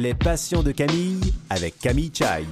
Les passions de Camille avec Camille Chai.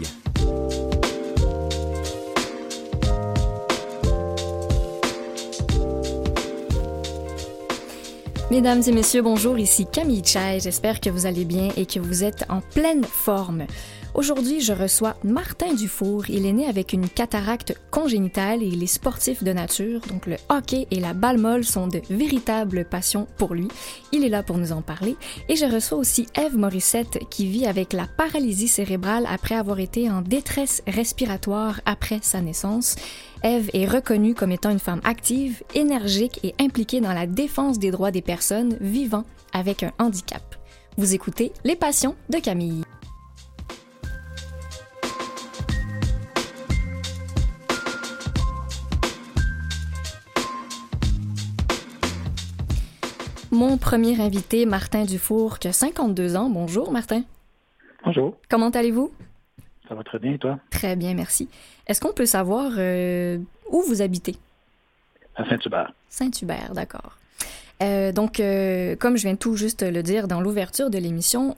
Mesdames et messieurs, bonjour, ici Camille Chai. J'espère que vous allez bien et que vous êtes en pleine forme. Aujourd'hui, je reçois Martin Dufour. Il est né avec une cataracte congénitale et il est sportif de nature, donc le hockey et la balle molle sont de véritables passions pour lui. Il est là pour nous en parler. Et je reçois aussi Eve Morissette qui vit avec la paralysie cérébrale après avoir été en détresse respiratoire après sa naissance. Eve est reconnue comme étant une femme active, énergique et impliquée dans la défense des droits des personnes vivant avec un handicap. Vous écoutez Les Passions de Camille. Mon premier invité, Martin Dufour, qui a 52 ans. Bonjour, Martin. Bonjour. Comment allez-vous? Ça va très bien, et toi? Très bien, merci. Est-ce qu'on peut savoir euh, où vous habitez? À Saint-Hubert. Saint-Hubert, d'accord. Euh, donc, euh, comme je viens tout juste le dire dans l'ouverture de l'émission,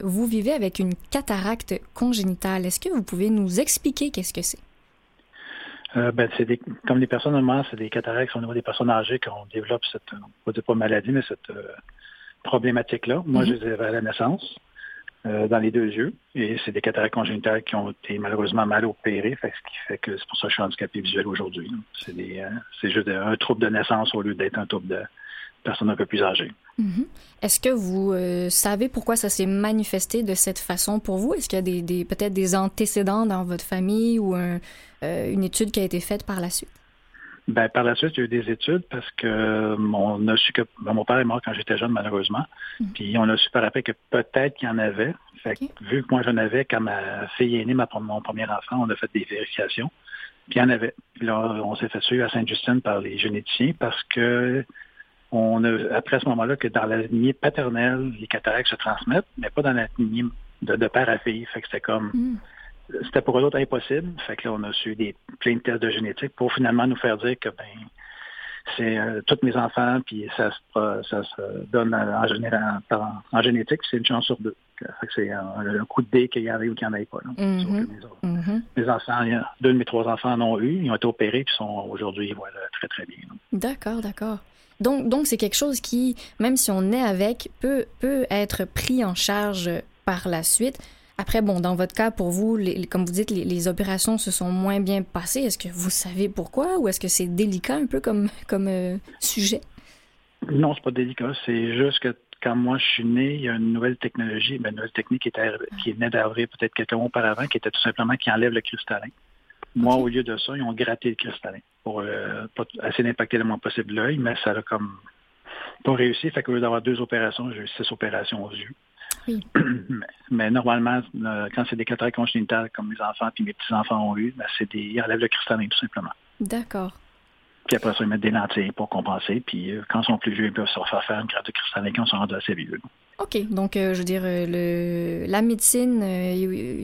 vous vivez avec une cataracte congénitale. Est-ce que vous pouvez nous expliquer qu'est-ce que c'est? Ben, c'est des, comme les personnes normales, c'est des cataractes au niveau des personnes âgées qu'on développe cette, on va dire pas maladie, mais cette problématique-là. Moi, je les avais à la naissance. Euh, dans les deux yeux. Et c'est des cataractes congénitales qui ont été malheureusement mal opérées, fait, ce qui fait que c'est pour ça que je suis handicapé visuel aujourd'hui. C'est euh, c'est juste un trouble de naissance au lieu d'être un trouble de personne un peu plus Mm-hmm. Est-ce que vous euh, savez pourquoi ça s'est manifesté de cette façon pour vous? Est-ce qu'il y a des, peut-être des antécédents dans votre famille ou une étude qui a été faite par la suite? Ben, par la suite, il y a eu des études parce que on a su que ben, mon père est mort quand j'étais jeune, malheureusement. Mm. Puis on a su par après que peut-être qu'il y en avait. Fait vu que moi j'en avais, quand ma fille est née, ma, mon premier enfant, on a fait des vérifications. Puis il y en avait. Puis là, on s'est fait suivre à Sainte-Justine par les généticiens parce que on a appris à ce moment-là que dans la lignée paternelle, les cataractes se transmettent, mais pas dans la lignée de, père à fille. Fait que c'était comme mm c'était pour eux autres impossible. Fait que là, on a su des plein de tests de génétique pour finalement nous faire dire que ben c'est euh, tous mes enfants, puis ça se, ça se donne en, général, en, génétique, c'est une chance sur deux. C'est un, coup de dé qu'il y en ait ou qu'il n'y en ait pas. Mm-hmm. Mm-hmm. mes, enfants, deux de mes trois enfants en ont eu, ils ont été opérés, puis sont aujourd'hui voilà, très, très bien. D'accord, d'accord. Donc, donc c'est quelque chose qui, même si on est avec, peut, peut être pris en charge par la suite. Après, bon, dans votre cas, pour vous, comme vous dites, les, opérations se sont moins bien passées. Est-ce que vous savez pourquoi ou est-ce que c'est délicat un peu comme, comme euh, sujet? Non, c'est pas délicat. C'est juste que quand moi je suis né, il y a une nouvelle technologie, ben, une nouvelle technique qui, était, qui venait d'arriver peut-être quelques mois auparavant, qui était tout simplement qui enlève le cristallin. Moi, au lieu de ça, ils ont gratté le cristallin pour euh, essayer d'impacter le moins possible l'œil, mais ça a comme pas réussi. Fait qu'au lieu d'avoir deux opérations, j'ai eu six opérations aux yeux. Mais, normalement, euh, quand c'est des cataractes congénitales comme mes enfants puis mes petits-enfants ont eu, ben, c'est des, ils enlèvent le cristallin tout simplement. D'accord. Puis après ça, ils mettent des lentilles pour compenser. Puis euh, quand ils sont plus vieux, ils peuvent se refaire faire une grade de cristallin quand ils sont rendus assez vieux. OK. Donc, euh, je veux dire, le, la médecine,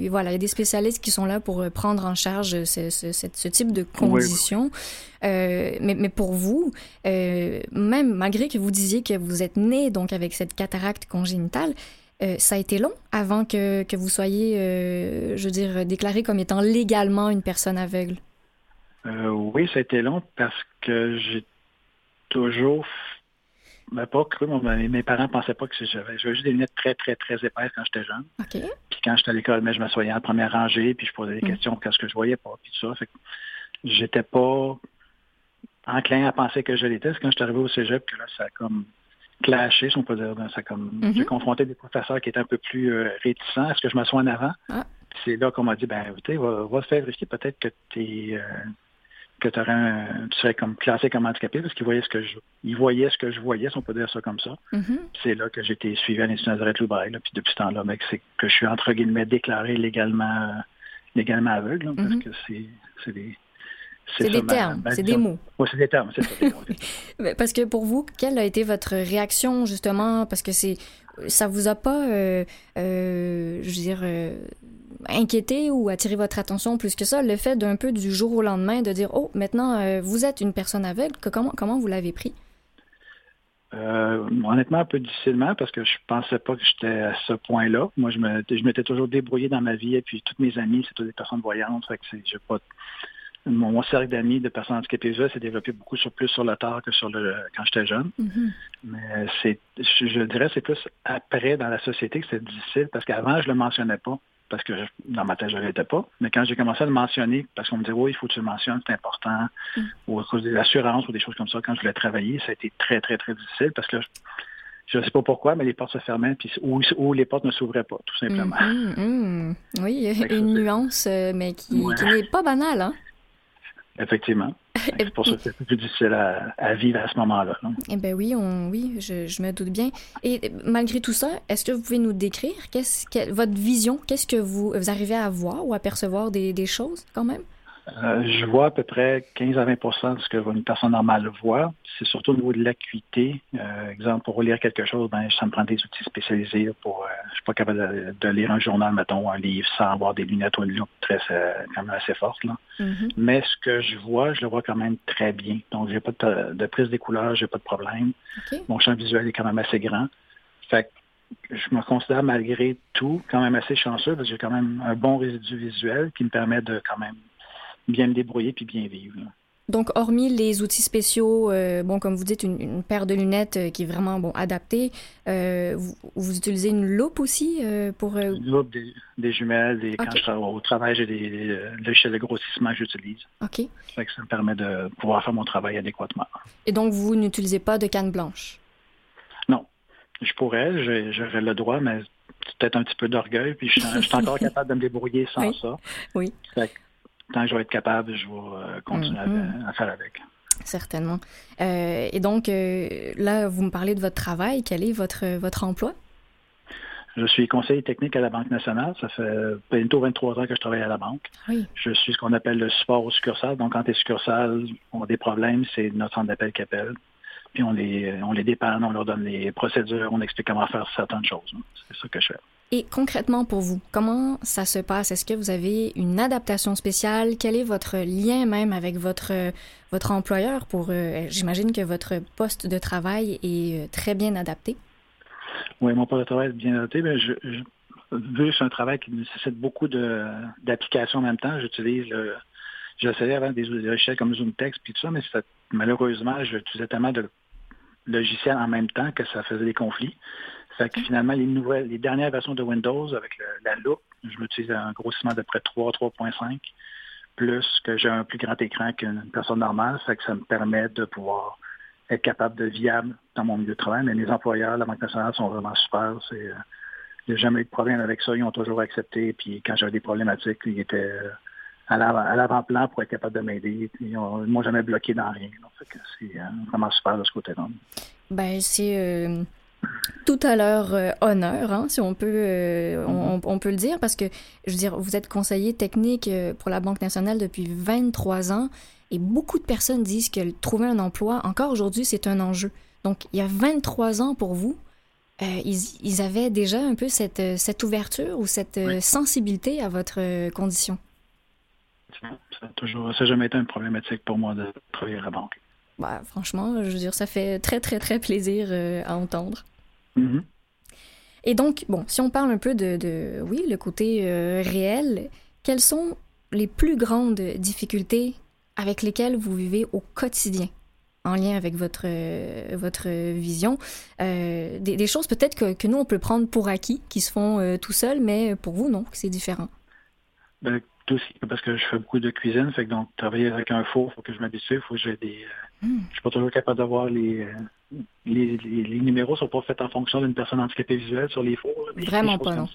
voilà, il y a des spécialistes qui sont là pour prendre en charge ce, ce, type de conditions. mais, mais, pour vous, même malgré que vous disiez que vous êtes né donc avec cette cataracte congénitale, euh, ça a été long avant que, que vous soyez, euh, je veux dire, déclaré comme étant légalement une personne aveugle? Euh, oui, ça a été long parce que j'ai toujours ben, pas cru. mes parents pensaient pas que j'avais. J'avais juste des lunettes très, très, très épaisses quand j'étais jeune. Puis quand j'étais à l'école, mais je m'assoyais en première rangée, puis je posais des mm. questions, qu'est-ce que je voyais pas, puis tout ça. Fait j'étais pas enclin à penser que je l'étais. C'est quand je suis arrivé au cégep que là, ça a comme clashé, si on peut dire. Ça comme, mm-hmm. J'ai confronté des professeurs qui étaient un peu plus euh, réticents. Est-ce que je me sois en avant? Ah. C'est là qu'on m'a dit, ben, écoutez, va, va faire vérifier peut-être que tu euh, que un, tu serais comme classé comme handicapé parce qu'ils voyaient ce que je ils voyaient ce que je voyais, si on peut dire ça comme ça. Mm-hmm. C'est là que j'ai été suivi à l'Institut Nazareth Loubraille. Puis depuis ce temps-là, c'est que je suis entre guillemets déclaré légalement légalement aveugle, parce mm-hmm. que c'est des c'est des termes, c'est des mots. Oui, c'est des termes, c'est ça. parce que pour vous, quelle a été votre réaction justement? Parce que c'est, ça vous a pas, euh, euh, je veux dire, euh, inquiété ou attiré votre attention plus que ça, le fait d'un peu du jour au lendemain de dire, oh, maintenant vous êtes une personne aveugle. comment comment vous l'avez pris? Euh, honnêtement, un peu difficilement parce que je pensais pas que j'étais à ce point-là. Moi, je me, je m'étais toujours débrouillé dans ma vie et puis toutes mes amies, c'est toutes des personnes voyantes. Fait que j'ai pas, mon, cercle d'amis de personnes handicapées visuelles s'est développé beaucoup sur, plus sur le tard que sur le quand j'étais jeune. Mm-hmm. Mais c'est, je, dirais, c'est plus après dans la société que c'est difficile parce qu'avant, je le mentionnais pas parce que dans ma tête, je ne l'étais pas. Mais quand j'ai commencé à le mentionner, parce qu'on me disait, oui, il faut que tu le mentionnes, c'est important, mm. ou à cause des assurances ou des choses comme ça, quand je voulais travailler, ça a été très, très, très difficile parce que je ne sais pas pourquoi, mais les portes se fermaient, puis, ou, les portes ne s'ouvraient pas, tout simplement. Mm, mm, oui, il y a une nuance, euh, mais qui, qui n'est pas banale. Hein? Effectivement. C'est pour ça que c'est plus difficile à, vivre à ce moment-là. Eh bien oui, on, oui je, me doute bien. Et malgré tout ça, est-ce que vous pouvez nous décrire qu'est-ce, votre vision? Qu'est-ce que vous, vous arrivez à voir ou à percevoir des, des choses quand même? Euh, je vois à peu près 15 à 20% de ce que une personne normale voit. C'est surtout au niveau de l'acuité. Euh, exemple, pour lire quelque chose, ben, ça me prend des outils spécialisés. Pour, euh, je suis pas capable de, lire un journal, mettons, un livre, sans avoir des lunettes ou une loupe très, quand même assez forte. Là. Mm-hmm. Mais ce que je vois, je le vois quand même très bien. Donc, j'ai pas de, prise des couleurs, j'ai pas de problème. Mon champ visuel est quand même assez grand. Fait que je me considère malgré tout quand même assez chanceux parce que j'ai quand même un bon résidu visuel qui me permet de quand même bien me débrouiller puis bien vivre. Donc, hormis les outils spéciaux, euh, bon, comme vous dites, une, paire de lunettes euh, qui est vraiment bon adaptée, euh, vous, utilisez une loupe aussi pour. Une loupe, des, jumelles, des, quand je au travail, j'ai des, logiciels de grossissement que j'utilise. OK. Ça, ça me permet de pouvoir faire mon travail adéquatement. Et donc, vous n'utilisez pas de canne blanche? Non. Je pourrais, j'aurais le droit, mais c'est peut-être un petit peu d'orgueil, puis je, suis encore capable de me débrouiller sans ça. Oui tant que je vais être capable, je vais euh, continuer mm-hmm. à, faire avec. Certainement. Euh, et donc, euh, là, vous me parlez de votre travail. Quel est votre, votre emploi? Je suis conseiller technique à la Banque nationale. Ça fait bientôt 23 ans que je travaille à la banque. Je suis ce qu'on appelle le support aux succursales. Donc, quand les succursales ont des problèmes, c'est notre centre d'appel qui appelle. Puis on les, on les dépanne, on leur donne les procédures, on explique comment faire certaines choses. C'est ça que je fais. Et concrètement pour vous, comment ça se passe? Est-ce que vous avez une adaptation spéciale? Quel est votre lien même avec votre, votre employeur pour, euh, j'imagine que votre poste de travail est euh, très bien adapté? Oui, mon poste de travail est bien adapté. Mais je, vu que c'est un travail qui nécessite beaucoup d'applications en même temps, j'utilise le, j'essayais avant des logiciels comme ZoomText puis tout ça, mais malheureusement, j'utilisais tellement de logiciels en même temps que ça faisait des conflits. Fait que finalement, les nouvelles, les dernières versions de Windows avec la loupe, je m'utilise un grossissement de près 3, 3.5, plus que j'ai un plus grand écran qu'une personne normale. Fait que ça me permet de pouvoir être capable de viable dans mon milieu de travail. Mais mes employeurs, la Banque nationale, sont vraiment super. C'est, euh, il n'y a jamais eu de problème avec ça. Ils ont toujours accepté. Puis quand j'avais des problématiques, ils étaient euh, à l'avant-plan pour être capable de m'aider. Ils ne m'ont jamais bloqué dans rien. c'est euh, vraiment super de ce côté-là. Ben, c'est tout à leur euh, honneur, hein, si on peut, euh, on, peut le dire, parce que, je veux dire, vous êtes conseiller technique euh, pour la Banque nationale depuis 23 ans, et beaucoup de personnes disent que trouver un emploi, encore aujourd'hui, c'est un enjeu. Donc, il y a 23 ans pour vous, ils, avaient déjà un peu cette, cette ouverture ou cette sensibilité à votre condition. Ça n'a toujours, ça jamais été une problématique pour moi de travailler à la banque. Bah, franchement, je veux dire, ça fait très, très, très plaisir à entendre. Mm-hmm. Et donc, bon, si on parle un peu de, oui, le côté euh, réel, quelles sont les plus grandes difficultés avec lesquelles vous vivez au quotidien en lien avec votre, euh, votre vision? Euh, des, choses peut-être que, nous, on peut prendre pour acquis, qui se font tout seuls, mais pour vous, non, c'est différent. Ben, aussi parce que je fais beaucoup de cuisine, fait que donc travailler avec un four, il faut que je m'habitue, il faut que j'ai des. Hmm. Je suis pas toujours capable d'avoir les, les, les, numéros sont pas faits en fonction d'une personne handicapée visuelle sur les fours. Vraiment pas, non.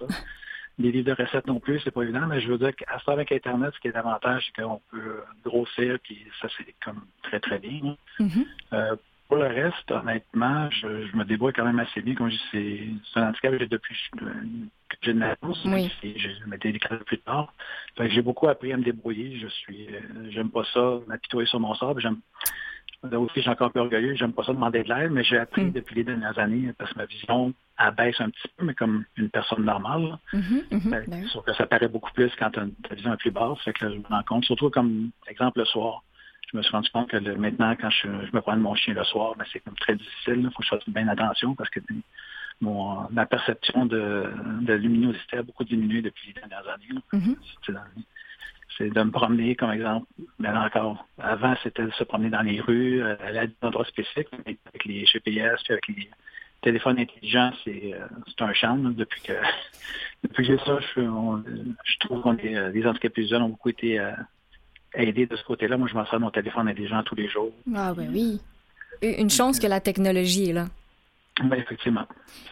Les livres de recettes non plus, c'est pas évident, mais je veux dire qu'à ça avec Internet, ce qui est l'avantage, c'est qu'on peut grossir, puis ça, c'est comme très, très bien. Mm-hmm. Euh, pour le reste, honnêtement, je, me débrouille quand même assez bien. Comme je dis, c'est un handicap que j'ai depuis que j'ai une naissance. Oui. Je m'étais déclaré plus tard. j'ai beaucoup appris à me débrouiller. Je suis, euh, j'aime pas ça, m'apitoyer sur mon sort. J'aime, aussi, j'ai encore un peu orgueilleux. J'aime pas ça demander de l'aide, mais j'ai appris mm. depuis les dernières années parce que ma vision abaisse un petit peu, mais comme une personne normale. Mm-hmm, mm-hmm, ben, ben sauf que ça paraît beaucoup plus quand ta vision est plus basse. Fait que je me rends compte, surtout comme exemple le soir je me suis rendu compte que maintenant, quand je, me prends de mon chien le soir, ben, c'est comme très difficile. Il faut que je fasse bien attention parce que mon, ma perception de, luminosité a beaucoup diminué depuis les dernières années. Mm-hmm. C'est de me promener, comme exemple. Mais encore, avant, c'était de se promener dans les rues, euh, à des endroits spécifiques, avec les GPS, avec les téléphones intelligents, c'est euh, un charme. Depuis que depuis que ça, je, trouve que euh, les handicapés jeunes ont beaucoup été aidés de ce côté-là. Moi, je m'en sers de mon téléphone intelligent tous les jours. Ah ben oui. Une chance que la technologie est là. Oui, effectivement.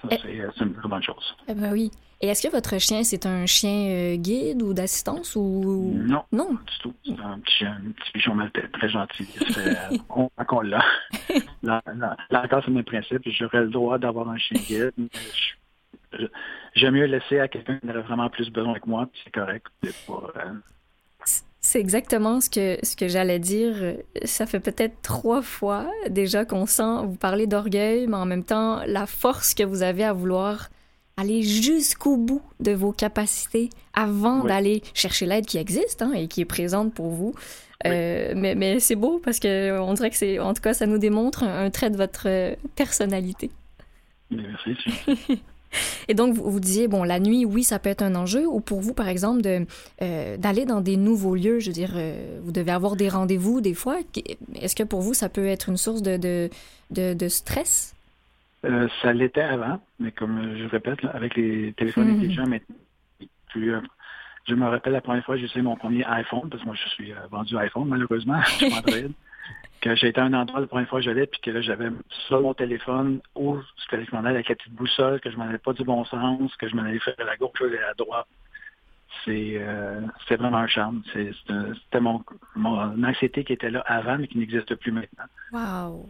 Eh c'est une très bonne chose. Eh ben oui. Et est-ce que votre chien, c'est un chien euh, guide ou d'assistance ou? Non, non, du tout. C'est un petit chien, un petit pigeon maltais, très gentil. on, l'a. là, là, là encore, c'est le même principe. J'aurais le droit d'avoir un chien guide. J'aime mieux laisser à quelqu'un qui en aurait vraiment plus besoin que moi, c'est correct. Euh, c'est exactement ce que, ce que j'allais dire. Ça fait peut-être trois fois déjà qu'on sent, vous parler d'orgueil, mais en même temps, la force que vous avez à vouloir aller jusqu'au bout de vos capacités avant d'aller chercher l'aide qui existe hein, et qui est présente pour vous. Euh, mais, mais c'est beau parce que on dirait que c'est, en tout cas, ça nous démontre un, trait de votre personnalité. Merci. Et donc, vous, vous, disiez, bon, la nuit, oui, ça peut être un enjeu, ou pour vous, par exemple, de, euh, d'aller dans des nouveaux lieux, je veux dire, vous devez avoir des rendez-vous des fois. Est-ce que pour vous, ça peut être une source de, de, de, de stress? Euh, ça l'était avant, mais comme je répète, avec les téléphones mhm. intelligents, plus, euh, je me rappelle la première fois que j'ai essayé mon premier iPhone, parce que moi je suis euh, vendu iPhone malheureusement, que été à un endroit la première fois que j'allais, puis que là j'avais sur mon téléphone, ou que je m'en allais avec la petite boussole, que je m'en allais pas du bon sens, que je m'en allais faire à la gauche ou à la droite c'est euh, vraiment un charme. C'était mon, mon, anxiété qui était là avant, mais qui n'existe plus maintenant. Wow.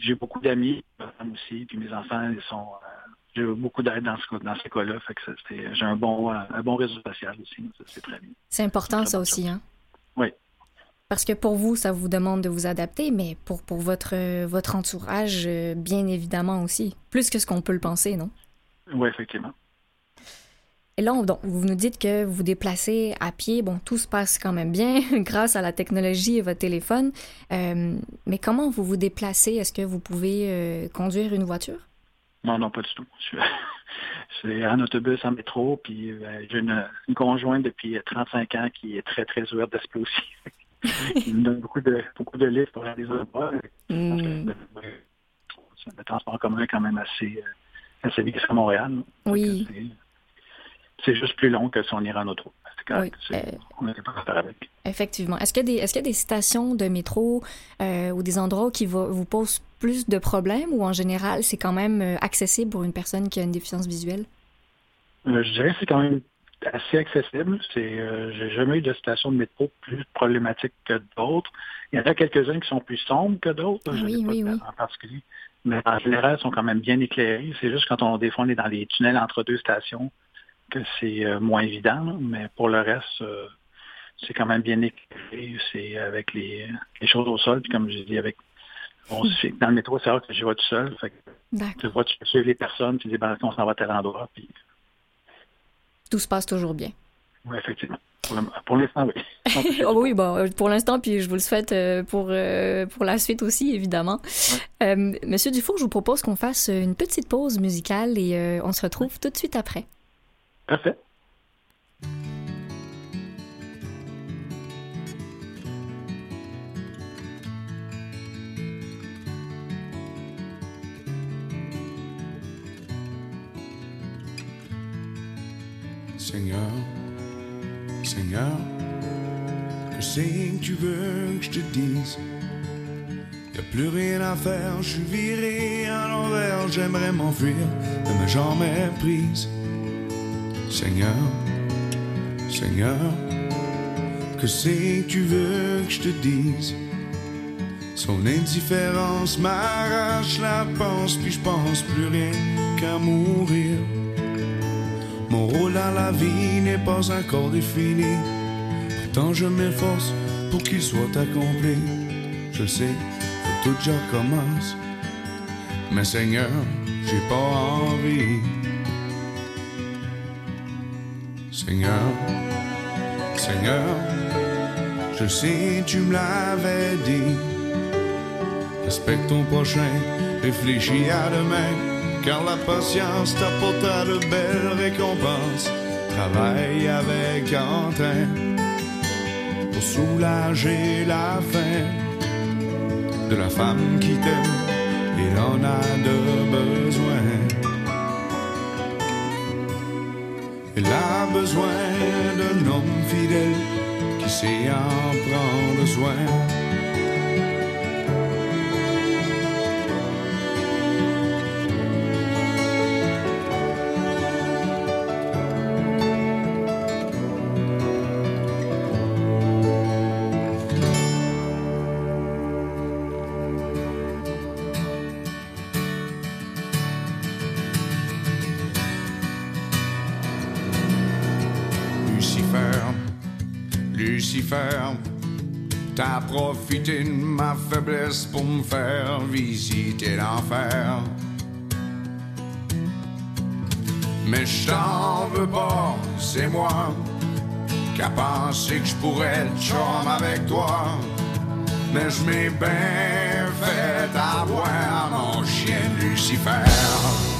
j'ai beaucoup d'amis, aussi, puis mes enfants, ils sont. Euh, j'ai beaucoup d'aide dans, ce, dans ces cas-là. Fait que j'ai un bon, un bon réseau social aussi. C'est très bien. C'est important, ça aussi, hein? Oui. Parce que pour vous, ça vous demande de vous adapter, mais pour, pour votre, votre entourage, euh, bien évidemment aussi. Plus que ce qu'on peut le penser, non? Oui, effectivement. Et là, donc, vous nous dites que vous vous déplacez à pied. Bon, tout se passe quand même bien grâce à la technologie et votre téléphone. Euh, mais comment vous vous déplacez? Est-ce que vous pouvez euh, conduire une voiture? Non, non, pas du tout. Suis en autobus, en métro, puis euh, j'ai une, conjointe depuis 35 ans qui est très, très ouverte d'esprit aussi. Il me donne beaucoup de, beaucoup de livres pour aller voir. Mm. C'est un transport commun quand même assez, assez vite à Montréal. Oui c'est juste plus long que si on irait en auto. Oui, euh, on pas avec. Effectivement. Est-ce qu'il y, est y, a des stations de métro euh, ou des endroits qui vous posent plus de problèmes ou en général, c'est quand même euh, accessible pour une personne qui a une déficience visuelle? je dirais que c'est quand même assez accessible. C'est, j'ai jamais eu de station de métro plus problématique que d'autres. Il y en a quelques-uns qui sont plus sombres que d'autres. oui, oui, oui. En particulier. Mais en général, ils sont quand même bien éclairés. C'est juste quand on, des fois, on est dans les tunnels entre deux stations que c'est euh, moins évident, mais pour le reste, euh, c'est quand même bien éclairé. C'est avec les, choses au sol, puis comme je dis, avec dans le métro, c'est rare que je vois tout seul. tu vois, tu suivre les personnes, tu dis ben, on s'en va à tel endroit. Puis... Tout se passe toujours bien. Oui, effectivement. Pour l'instant, oui. oh, oui, bon, pour l'instant, puis je vous le souhaite euh, pour, pour la suite aussi, évidemment. Monsieur Dufour, je vous propose qu'on fasse une petite pause musicale et on se retrouve tout de suite après. Parfait. Seigneur, Seigneur, que c'est que tu veux que je te dise? Y a plus rien à faire, je suis viré à l'envers, j'aimerais m'enfuir de ma jambe prise. Seigneur, Seigneur, que c'est que tu veux que je te dise? Son indifférence m'arrache la pense, puis je pense plus rien qu'à mourir. Mon rôle dans la vie n'est pas encore défini, pourtant je m'efforce pour qu'il soit accompli. Je sais, faut tout déjà commence, mais Seigneur, j'ai pas envie. Seigneur, Seigneur, Je sais, tu me l'avais dit. Respecte ton prochain, réfléchis à demain, car la patience t'apportera de belles récompenses. Travaille avec Quentin pour soulager la faim de la femme qui t'aime. Il en a de besoin. Il a besoin d'un homme fidèle qui sait en prendre soin. Lucifer, t'as profité de ma faiblesse pour me faire visiter l'enfer. Mais je t'en veux pas, c'est moi qui a pensé que je pourrais être chum avec toi. Mais je m'ai bien fait avoir mon chien Lucifer.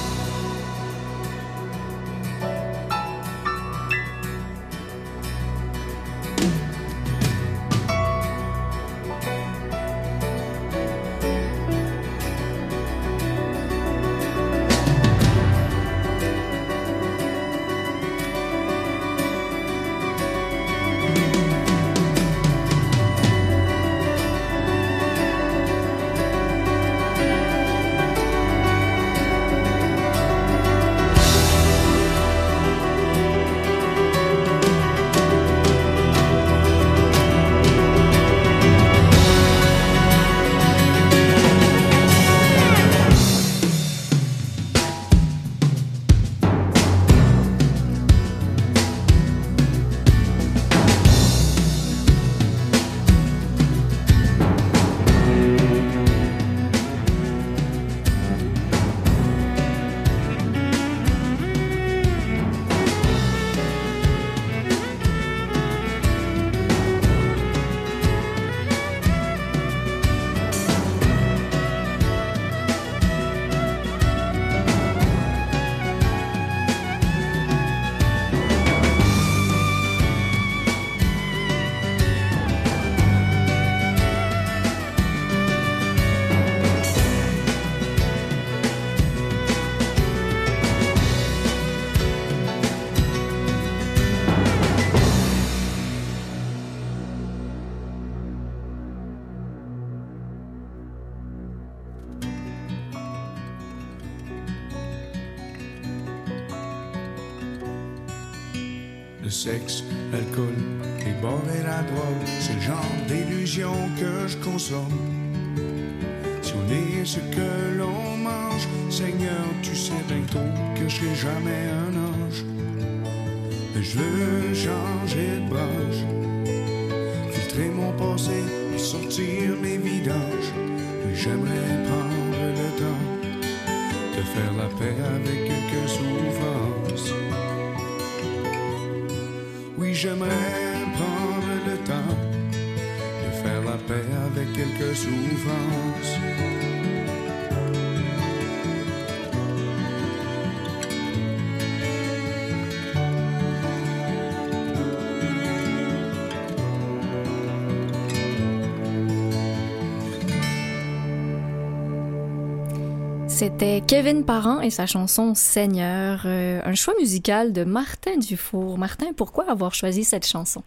C'était Kevin Parent et sa chanson Seigneur, euh, un choix musical de Martin Dufour. Martin, pourquoi avoir choisi cette chanson?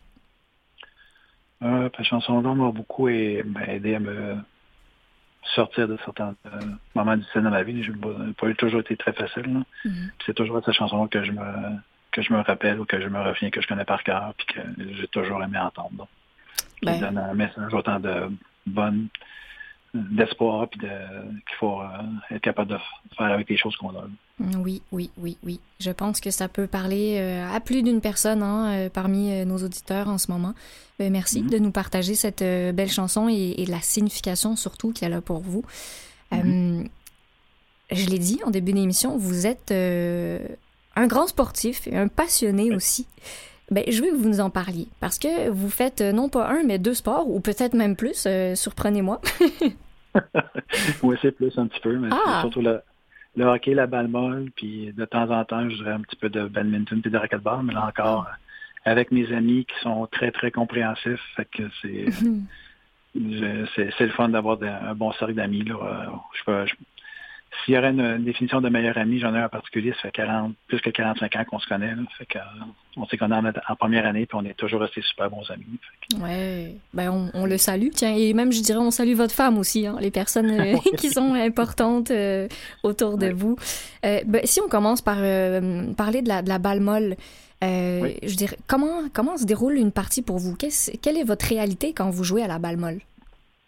Euh, cette chanson-là m'a beaucoup ben, aidé à me sortir de certains euh, moments difficiles dans ma vie. Je n'ai pas eu toujours été très facile. Mhm. C'est toujours cette chanson que je me que je me rappelle ou que je me reviens, que je connais par cœur, puis que j'ai toujours aimé entendre. Qui Ben. donne un message autant de bonne d'espoir, puis de qu'il faut euh, être capable de faire avec les choses qu'on a. Oui, oui, oui, oui. Je pense que ça peut parler euh, à plus d'une personne hein, euh, parmi nos auditeurs en ce moment. Euh, merci Mhm. de nous partager cette belle chanson et, et la signification surtout qu'elle a pour vous. Euh, je l'ai dit en début d'émission, vous êtes euh, un grand sportif et un passionné aussi. Ben, je veux que vous nous en parliez parce que vous faites euh, non pas un, mais deux sports ou peut-être même plus. Euh, surprenez-moi. oui, c'est plus un petit peu, mais Ah! surtout le, le hockey, la balle molle, puis de temps en temps, je dirais un petit peu de badminton puis de racquetball, mais là encore, euh, avec mes amis qui sont très, très compréhensifs, fait que c'est c'est le fun d'avoir un bon cercle d'amis. là. Je peux- je- S'il y aurait une, définition de meilleur ami, j'en ai un en particulier, ça fait 40, plus que 45 ans qu'on se connaît. là. Fait que, euh, on sait qu'on est en, en première année, puis on est toujours restés super bons amis. Que- Ouais, ben on, on le salue, tiens, et même je dirais on salue votre femme aussi, hein, les personnes euh, qui sont importantes euh, autour de Ouais. vous. Euh, ben, si on commence par parler de la, de la balle molle, Oui. je dirais comment comment se déroule une partie pour vous? Qu'est-ce- Quelle est votre réalité quand vous jouez à la balle molle?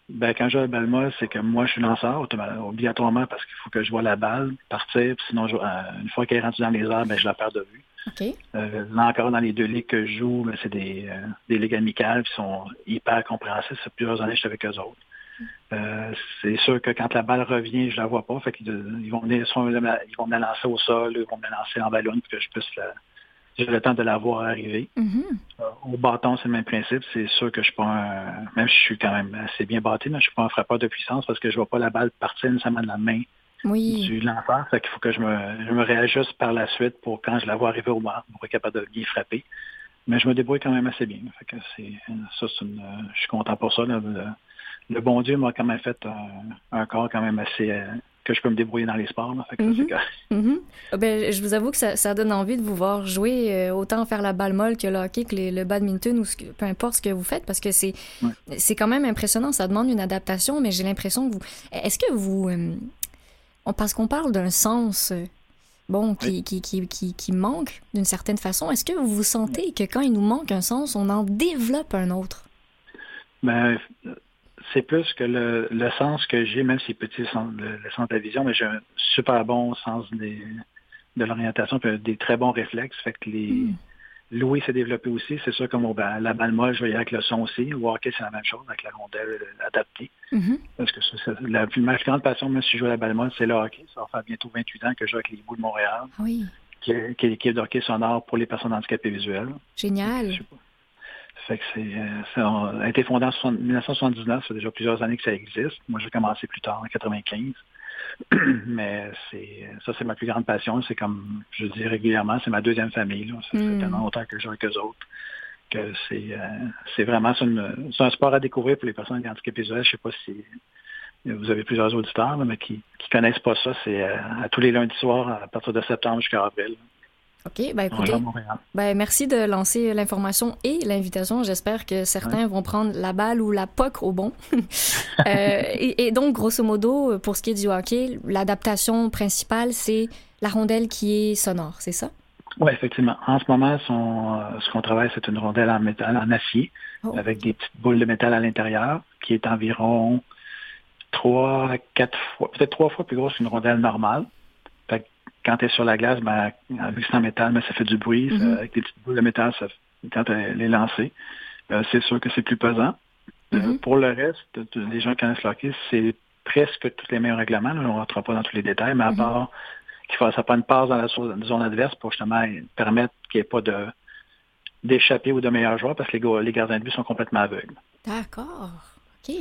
Ben, quand je joue à la balle molle, c'est que moi, je suis lanceur obligatoirement parce qu'il faut que je vois la balle partir. Puis sinon, je- euh, une fois qu'elle est rendue dans les airs, ben, je la perds de vue. Ok. Euh, là encore, dans les deux ligues que je joue, ben, c'est des, euh, des ligues amicales qui sont hyper compréhensifs. Ça fait plusieurs années que je suis avec eux autres. Euh, c'est sûr que quand la balle revient, je la vois pas. Fait qu'ils ils vont venir, soit me la- ils vont me la lancer au sol, ils vont me la lancer en ballon pour que je puisse la, j'ai le temps de la voir arriver. Mhm. Euh, Au bâton, c'est le même principe. C'est sûr que je suis pas un, même si je suis quand même assez bien bâti, mais je suis pas un frappeur de puissance parce que je vois pas la balle partir nécessairement de la main Oui. du lanceur. Fait qu'il faut que je me, je me réajuste par la suite pour quand je la vois arriver au bord, pour être capable de bien frapper. Mais je me débrouille quand même assez bien. Fait que c'est, ça, c'est une, je suis content pour ça. là. Le, le bon Dieu m'a quand même fait un, un corps quand même assez, que je peux me débrouiller dans les sports. là. Fait que ça, c'est Mhm. Mhm. Ah Ben, je vous avoue que ça, ça donne envie de vous voir jouer, euh, autant faire la balle molle que le hockey, que les- le badminton ou ce que- peu importe ce que vous faites, parce que c'est Ouais. c'est quand même impressionnant. Ça demande une adaptation, mais j'ai l'impression que vous. Est-ce que vous. euh, parce qu'on parle d'un sens. euh, Bon, qui, qui, qui, qui, qui manque d'une certaine façon. Est-ce que vous vous sentez que quand il nous manque un sens, on en développe un autre? Ben, c'est plus que le, le sens que j'ai, même si c'est petit le, sens- le- le sens de la vision, mais j'ai un super bon sens des, de l'orientation, puis des très bons réflexes. Fait que les Mm. Louis s'est développé aussi. C'est sûr que mon, ben, la balle molle, je vais y aller avec le son aussi. Au hockey, c'est la même chose, avec la rondelle adaptée. Mhm. Parce que ça, la plus, ma plus grande passion, même si je joue à la balle molle, c'est le hockey. Ça va faire bientôt 28 ans que je joue avec les Boules de Montréal, Oui, qui est, est l'équipe de hockey sonore pour les personnes handicapées visuelles. génial. Je sais pas. Fait que c'est, euh, ça a été fondé en 60 1979, ça fait déjà plusieurs années que ça existe. Moi, j'ai commencé plus tard, en 95. Mais c'est ça, c'est ma plus grande passion. C'est comme je dis régulièrement, c'est ma deuxième famille. Fait Mm. tellement longtemps que joue avec eux autres que c'est euh, c'est vraiment c'est, une- c'est un sport à découvrir pour les personnes avec handicap visuel. Je sais pas si vous avez plusieurs auditeurs, là, mais qui qui connaissent pas ça. C'est euh, à tous les lundis soirs à partir de septembre jusqu'à avril. OK, ben écoutez. Ben, merci de lancer l'information et l'invitation. J'espère que certains vont prendre la balle ou la poque au bon. Euh, et, et donc, grosso modo, pour ce qui est du hockey, l'adaptation principale, c'est la rondelle qui est sonore, c'est ça? Oui, effectivement. En ce moment, son, euh, ce qu'on travaille, c'est une rondelle en métal, en acier, Oh. avec des petites boules de métal à l'intérieur, qui est environ trois, quatre fois, peut-être trois fois plus grosse qu'une rondelle normale. Quand tu es sur la glace, ben, vu que c'est en métal, ben, ça fait du bruit. ça- Mhm. avec des petites boules de métal, ça, quand elle est lancée, euh, c'est sûr que c'est plus pesant. Euh, Mhm. pour le reste, les gens qui connaissent le hockey, c'est presque tous les mêmes règlements. Là, on ne rentrera pas dans tous les détails, mais à Mhm. part qu'il faut ça prend une passe dans la zone adverse pour justement permettre qu'il n'y ait pas de d'échapper ou de meilleurs joueurs parce que les, gardiens de but sont complètement aveugles. D'accord. OK.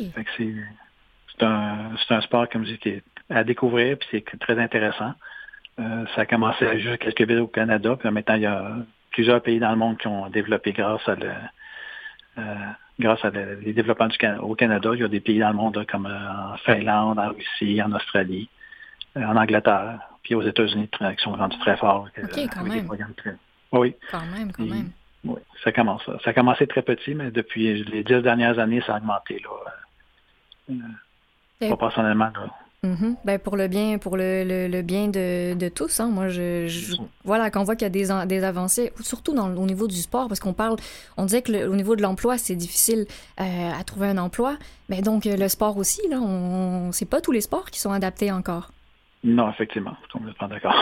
C'est un, un sport, comme je dis, qui est à découvrir, puis c'est très intéressant. Euh, ça a commencé à juste quelques villes au Canada, puis maintenant il y a plusieurs pays dans le monde qui ont développé grâce à le, euh, grâce à le- les développements du au Canada. Il y a des pays dans le monde comme euh, en Finlande, en Russie, en Australie, en Angleterre, puis aux États-Unis qui sont rendus très forts. Ok, quand même. programmes très- Oui, Quand même, quand Et- même. oui, ça commence. Ça a commencé très petit, mais depuis les dix dernières années, ça a augmenté. Là. Pas personnellement. Là. Mhm. Ben, pour le bien, pour le, le, le bien de, de tous, hein. Moi, je, voilà, qu'on voit qu'il y a des, des avancées, surtout dans, au niveau du sport, parce qu'on parle, on disait que le- au niveau de l'emploi, c'est difficile euh, à trouver un emploi. Mais donc, euh, le sport aussi, là, on, c'est pas tous les sports qui sont adaptés encore. Non, effectivement, je suis complètement d'accord.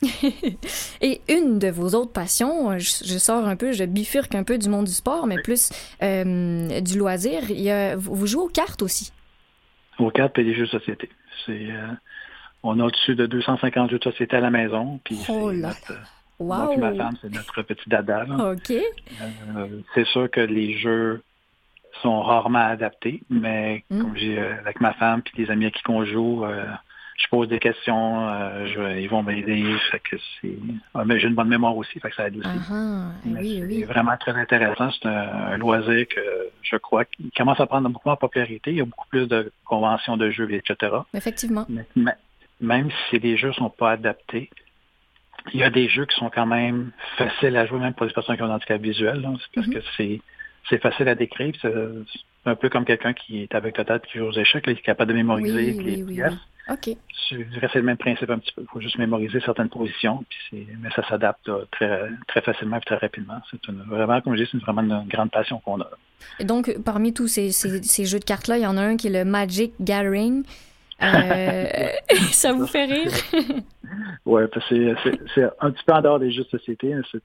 Et une de vos autres passions, je, je sors un peu, je bifurque un peu du monde du sport, mais plus euh, du loisir. Il y a, vous vous jouez aux cartes aussi? Aux cartes et les jeux de société. C'est, euh, on a au-dessus de 250 jeux de société à la maison. Puis Oh là notre, Moi et ma femme, c'est notre petit dada. OK. Euh, c'est sûr que les jeux sont rarement adaptés, mais mm. comme j'ai euh, avec ma femme et les amis à qui on joue, je pose des questions, ils vont m'aider. que c'est. Ah, mais j'ai une bonne mémoire aussi, fait que ça aide aussi. Uh-huh. c'est vraiment très intéressant. C'est un, loisir que je crois qui commence à prendre beaucoup en popularité. Il y a beaucoup plus de conventions de jeux, etc. Effectivement. Mais, même si les jeux ne sont pas adaptés, il y a des jeux qui sont quand même faciles à jouer, même pour les personnes qui ont un handicap visuel. parce mm-hmm. que c'est, c'est facile à décrire. C'est un peu comme quelqu'un qui est avec la tête qui joue aux échecs, qui est capable de mémoriser les pièces. OK. Je dirais c'est le même principe un petit peu. Il faut juste mémoriser certaines positions, puis mais ça s'adapte très, très facilement et très rapidement. C'est vraiment, comme je dis, c'est vraiment une grande passion qu'on a. Et donc, parmi tous ces, ces jeux de cartes-là, il y en a un qui est le Magic Gathering. Euh, ça vous fait rire? oui, c'est un petit peu en dehors des jeux de société. C'est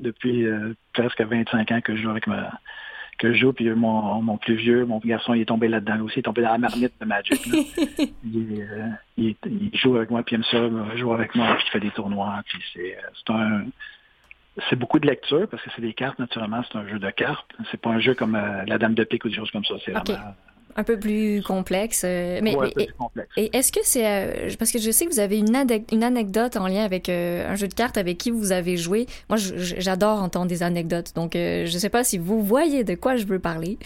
depuis euh, presque 25 ans que je joue avec ma que je joue, puis mon, mon plus vieux, mon garçon, il est tombé là-dedans aussi, il est tombé dans la marmite de Magic. Euh, il, joue avec moi, puis il aime ça, joue avec moi, puis il fait des tournois, puis c'est un c'est beaucoup de lecture parce que c'est des cartes, naturellement, c'est un jeu de cartes. C'est pas un jeu comme la Dame de pique ou des choses comme ça. C'est vraiment un peu plus complexe. Euh, mais, et, est-ce que c'est... Euh, parce que je sais que vous avez une, une anecdote en lien avec euh, un jeu de cartes avec qui vous avez joué. Moi, j'adore entendre des anecdotes. Donc, je ne sais pas si vous voyez de quoi je veux parler.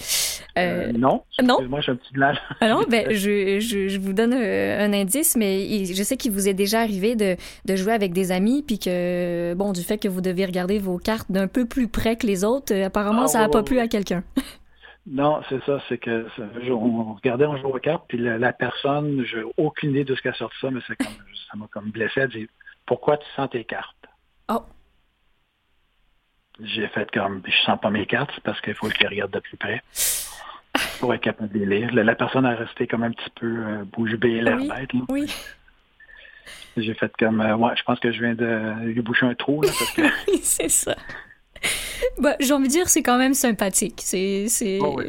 non. Non? Moi, je suis un petit blanc. ah non, ben, je, je, je vous donne un indice, mais je sais qu'il vous est déjà arrivé de, de, jouer avec des amis, puis que, bon, du fait que vous devez regarder vos cartes d'un peu plus près que les autres, apparemment, ah, ça n'a pas plu à quelqu'un. Non, c'est ça, c'est que on regardait, on jouait aux cartes, puis la, personne, j'ai aucune idée de ce qu'a sorti ça, mais c'est comme ça m'a comme blessé. Elle dit Pourquoi tu sens tes cartes? Oh. J'ai fait comme je sens pas mes cartes, c'est parce qu'il faut que je les regarde de plus près pour être capable de les lire. La, personne a resté comme un petit peu euh, bouche bée l'air bête. Oui. J'ai fait comme euh, ouais, je pense que je viens de lui boucher un trou là, parce que. c'est ça. bah, J'ai envie de dire, c'est quand même sympathique. C'est, oh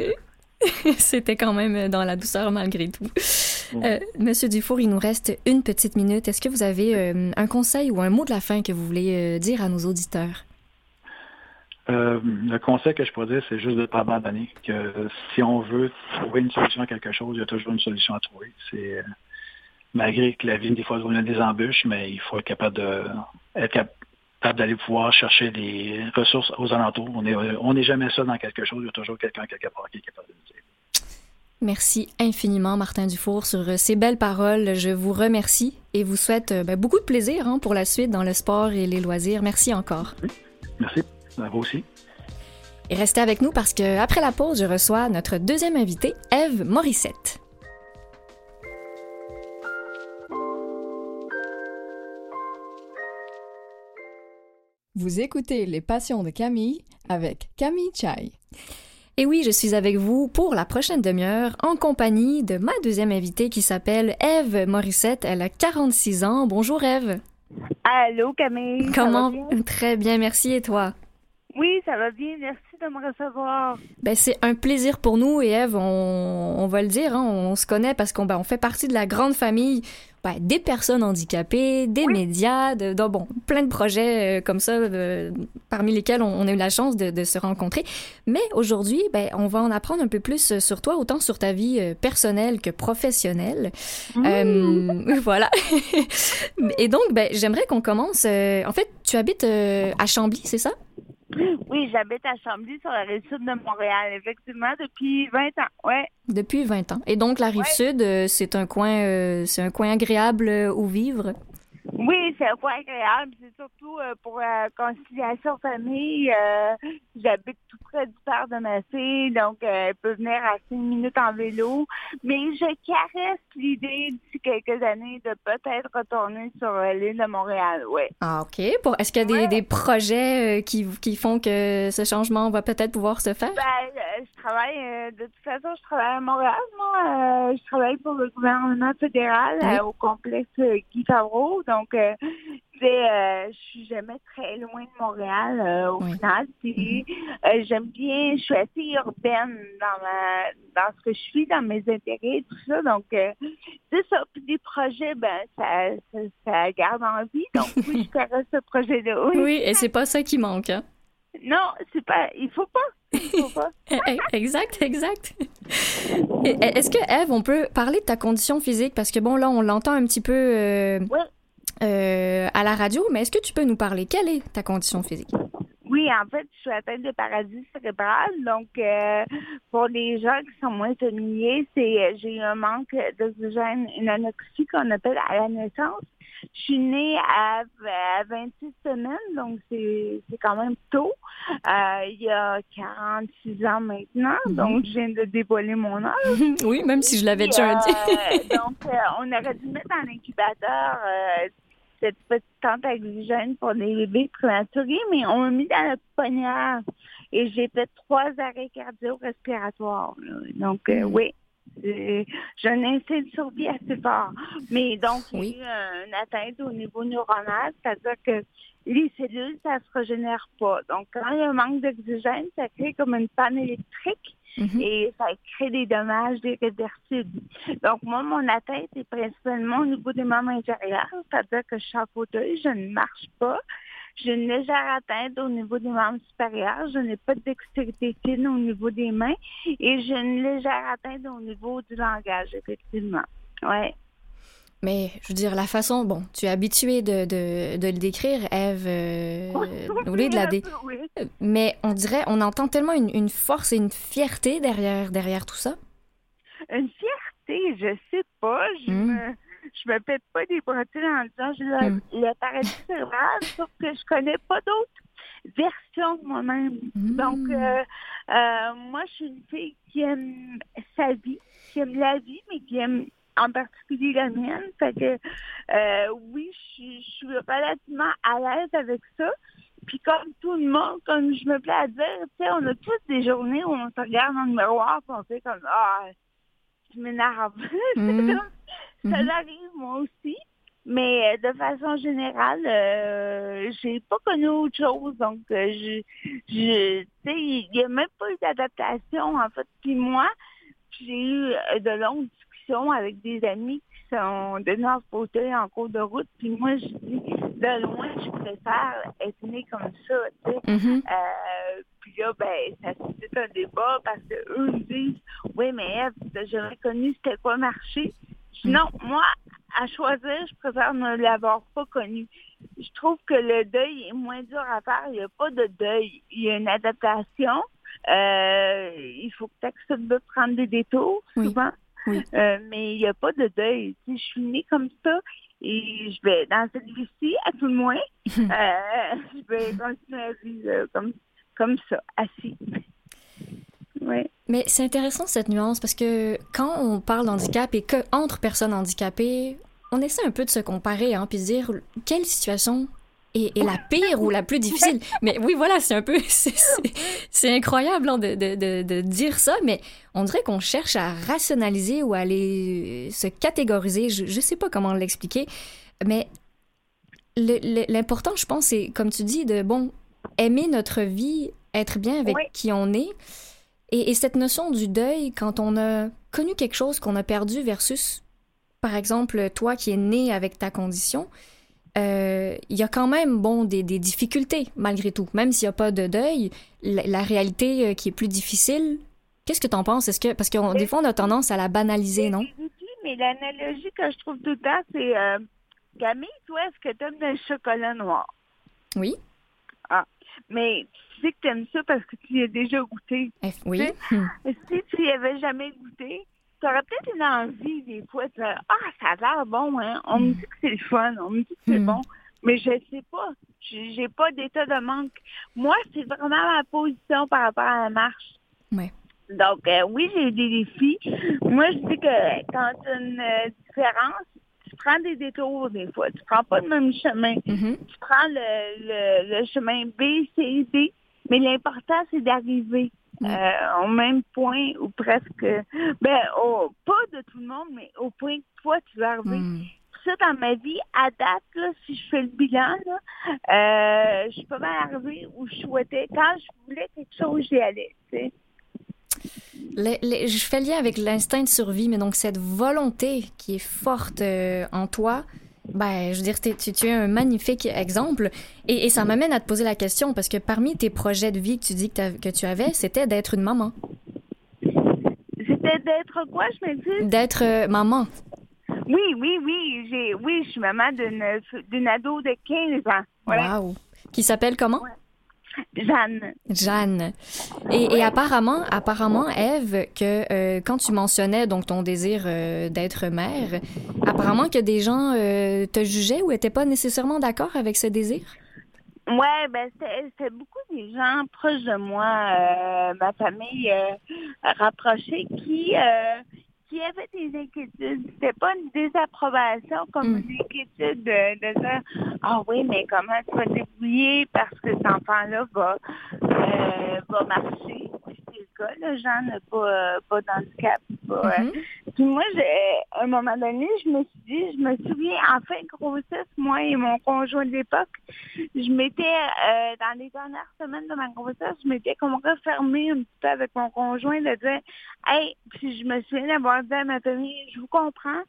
C'était quand même dans la douceur malgré tout. Euh, Monsieur Dufour, il nous reste une petite minute. Est-ce que vous avez euh, un conseil ou un mot de la fin que vous voulez euh, dire à nos auditeurs? le conseil que je pourrais dire, c'est juste de ne pas abandonner. Que si on veut trouver une solution à quelque chose, il y a toujours une solution à trouver. C'est malgré que la vie, des fois, on a des embûches, mais il faut être capable de être capable d'aller pouvoir chercher des ressources aux alentours. On n'est on est jamais seul dans quelque chose. Il y a toujours quelqu'un quelque part qui est capable de le dire. Merci infiniment, Martin Dufour, sur euh, ces belles paroles. Je vous remercie et vous souhaite euh, ben, beaucoup de plaisir hein, pour la suite dans le sport et les loisirs. Merci encore. Merci. À vous aussi. Et restez avec nous parce qu'après la pause, je reçois notre deuxième invitée, Eve Morissette. Vous écoutez Les Passions de Camille avec Camille Chai. Et oui, je suis avec vous pour la prochaine demi-heure en compagnie de ma deuxième invitée qui s'appelle Eve Morissette. Elle a 46 ans. Bonjour Eve. Allô Camille. Comment? Très bien, merci. Et toi? Oui, ça va bien. Merci de me recevoir. Ben, c'est un plaisir pour nous et Eve, on, va le dire, hein, on se connaît parce qu'on ben, on fait partie de la grande famille ben, des personnes handicapées, des médias, de, bon, plein de projets euh, comme ça, euh, parmi lesquels on, a eu la chance de, se rencontrer. Mais aujourd'hui, ben, on va en apprendre un peu plus sur toi, autant sur ta vie euh, personnelle que professionnelle. Mmh. voilà. Et donc, ben, j'aimerais qu'on commence. en fait, tu habites à Chambly, c'est ça? Oui, j'habite à Chambly, sur la rive sud de Montréal, effectivement, depuis 20 ans, ouais. Depuis 20 ans. Et donc, la rive sud, euh, c'est un coin, euh, c'est un coin agréable euh, où vivre? Oui, c'est un coin agréable. C'est surtout pour la conciliation famille. J'habite tout près du père de ma fille, donc elle peut venir à cinq minutes en vélo. Mais je caresse l'idée d'ici quelques années de peut-être retourner sur l'île de Montréal, oui. Ah, OK. Pour, est-ce qu'il y a des, projets qui, qui font que ce changement va peut-être pouvoir se faire? Ben, je travaille, de toute façon, je travaille à Montréal, moi. je travaille pour le gouvernement fédéral au complexe Guy Favreau. Donc, euh, je suis jamais très loin de Montréal euh, au final. Puis, euh, j'aime bien, je suis assez urbaine dans ma dans ce que je suis, dans mes intérêts, tout ça. Donc, euh, c'est ça. Puis des projets, ben, ça, ça, ça garde en vie. Donc, oui, je ferai ce projet-là. Oui. Oui, et c'est pas ça qui manque, hein? Non, c'est pas. Il faut pas. Il faut pas. Eh, eh, Exact, exact. Et Est-ce que, Eve, on peut parler de ta condition physique? Parce que, bon, là, on l'entend un petit peu euh, Oui. Euh, à la radio, mais est-ce que tu peux nous parler? Quelle est ta condition physique? Oui, en fait, je suis atteinte de paradis cérébral. Donc, euh, pour les gens qui sont moins familiers, c'est euh, j'ai un manque d'oxygène, une anoxie qu'on appelle à la naissance. Je suis née à, à 26 semaines, donc c'est quand même tôt. Euh, il y a 46 ans maintenant, donc je viens de dévoiler mon âge. oui, même si je l'avais déjà dit. donc, euh, on aurait dû mettre dans l'incubateur euh, cette petite tente à oxygène pour les bébés prématurés, mais on m'a mis dans la pouponnière et j'ai fait trois arrêts cardio-respiratoires. Donc, euh, oui, j'ai un instinct de survie assez fort. Mais donc, Oui. eu une atteinte au niveau neuronal, c'est-à-dire que les cellules, ça se régénère pas. Donc, quand il y a un manque d'oxygène, ça crée comme une panne électrique Mhm. et ça crée des dommages irréversibles. Donc, moi, mon atteinte est principalement au niveau des membres inférieurs, c'est-à-dire que je suis en fauteuil, je ne marche pas. J'ai une légère atteinte au niveau des membres supérieurs. Je n'ai pas de dextérité fine au niveau des mains et j'ai une légère atteinte au niveau du langage, effectivement. Ouais. Mais, je veux dire, la façon... Bon, tu es habituée de, de, de le décrire, Eve, euh, lieu de la dé... Oui. Mais on dirait, on entend tellement une, une force et une fierté derrière, derrière tout ça. Une fierté, je sais pas. Je Mm. me je me pète pas des bretelles en disant j'ai le, Mm. le paradis cérébral, sauf que je connais pas d'autres versions de moi-même. Mm. Donc euh, euh, moi je suis une fille qui aime sa vie, qui aime la vie, mais qui aime en particulier la mienne. Fait que euh, oui, je suis- relativement à l'aise avec ça. Puis comme tout le monde, comme je me plais à dire, tu sais, on a tous des journées où on se regarde dans le miroir et on fait comme Ah, je m'énerve. Mhm. ça Mhm. arrive moi aussi. Mais euh, de façon générale, euh, j'ai pas connu autre chose. Donc, euh, je, je, tu sais, il n'y a même pas eu d'adaptation, en fait. Puis moi, j'ai eu euh, de longues discussions avec des amis qui sont devenus en fauteuil en cours de route. Puis moi, je dis, de loin, je préfère être née comme ça, tu sais. Mhm. Euh, puis là, ben, ça suscite un débat parce que eux me disent Oui, mais Eve, t'as jamais connu c'était quoi marcher. Je dis, Non, moi, à choisir, je préfère ne l'avoir pas connu. Je trouve que le deuil est moins dur à faire. Il n'y a pas de deuil. Il y a une adaptation. Euh, il faut que tu acceptes de prendre des détours, souvent. Oui. Euh, mais il n'y a pas de deuil. Tu sais, je suis née comme ça et je vais, dans cette vie-ci, à tout le moins, euh, je vais continuer à vivre euh, comme, comme ça, assis. Oui. Mais c'est intéressant cette nuance parce que quand on parle d'handicap et que entre personnes handicapées, on essaie un peu de se comparer, hein, puis de dire quelle situation est la pire ou la plus difficile. Mais oui, voilà, c'est un peu, c'est- incroyable hein, de, de, de, de dire ça, mais on dirait qu'on cherche à rationaliser ou à aller se catégoriser. Je, je sais pas comment l'expliquer, mais l'important, je pense, c'est comme tu dis, de bon aimer notre vie, être bien avec Oui. qui on est. Et, et cette notion du deuil, quand on a connu quelque chose qu'on a perdu versus, par exemple, toi qui es né avec ta condition, euh, il y a quand même, bon, des, des difficultés, malgré tout. Même s'il n'y a pas de deuil, la, la réalité euh, qui est plus difficile, qu'est-ce que t'en penses? Est-ce que, parce que des fois, on a tendance à la banaliser, non? Oui, mais l'analogie que je trouve tout le temps, c'est euh, Camille, toi, est-ce que tu aimes le chocolat noir? Oui? Mais tu sais que tu aimes ça parce que tu y as déjà goûté. Oui? Hmm. Si tu y avais jamais goûté, tu aurais peut-être une envie des fois de dire Ah, ça a l'air bon, hein? On me dit que c'est le fun, on me dit que c'est Mm. bon. Mais je sais pas. J'ai pas d'état de manque. Moi, c'est vraiment ma position par rapport à la marche. Ouais. Donc, euh, oui, j'ai eu des défis. Moi, je dis que quand tu as une euh, différence, tu prends des détours des fois. Tu prends pas le même chemin. Mhm. Tu prends le, le, le chemin B, C, D. Mais l'important, c'est d'arriver. Euh, au même point ou presque, ben, au, pas de tout le monde, mais au point que toi, tu vas arriver. Hmm. ça dans ma vie, à date, là, si je fais le bilan, là, euh, je suis pas mal arrivée où je souhaitais. Quand je voulais quelque chose, j'y allais. Tu sais. Les- les- je fais lien avec l'instinct de survie, mais donc cette volonté qui est forte euh, en toi, ben, je veux dire, tu, tu es un magnifique exemple. Et, et ça m'amène à te poser la question, parce que parmi tes projets de vie que tu dis que, que tu avais, c'était d'être une maman. C'était d'être quoi, je me dis? D'être euh, maman. Oui, oui, oui. J'ai, oui, je suis maman d'une, d'une ado de 15 ans. Voilà. Wow. Qui s'appelle comment? Jeanne. Jeanne. Et, et apparemment, apparemment, Eve, que euh, quand tu mentionnais donc ton désir euh, d'être mère, apparemment que des gens euh, te jugeaient ou étaient pas nécessairement d'accord avec ce désir? Ouais, ben c'était, beaucoup des gens proches de moi, ma famille rapprochée, qui qui avaient des inquiétudes. C'était pas une désapprobation comme Mm. une inquiétude de, de dire Ah oui, mais comment tu vas débrouiller parce que cet enfant-là va euh, va marcher. Cas, là, Jean n'a pas, euh, pas d'handicap. pas, euh, Mhm. puis moi, j'ai, à un moment donné, je me suis dit, je me souviens, en fin de grossesse, moi et mon conjoint de l'époque, je m'étais, euh, dans les dernières semaines de ma grossesse, je m'étais comme refermée un petit peu avec mon conjoint de dire, hey, puis je me souviens d'avoir dit à ma famille, je vous comprends,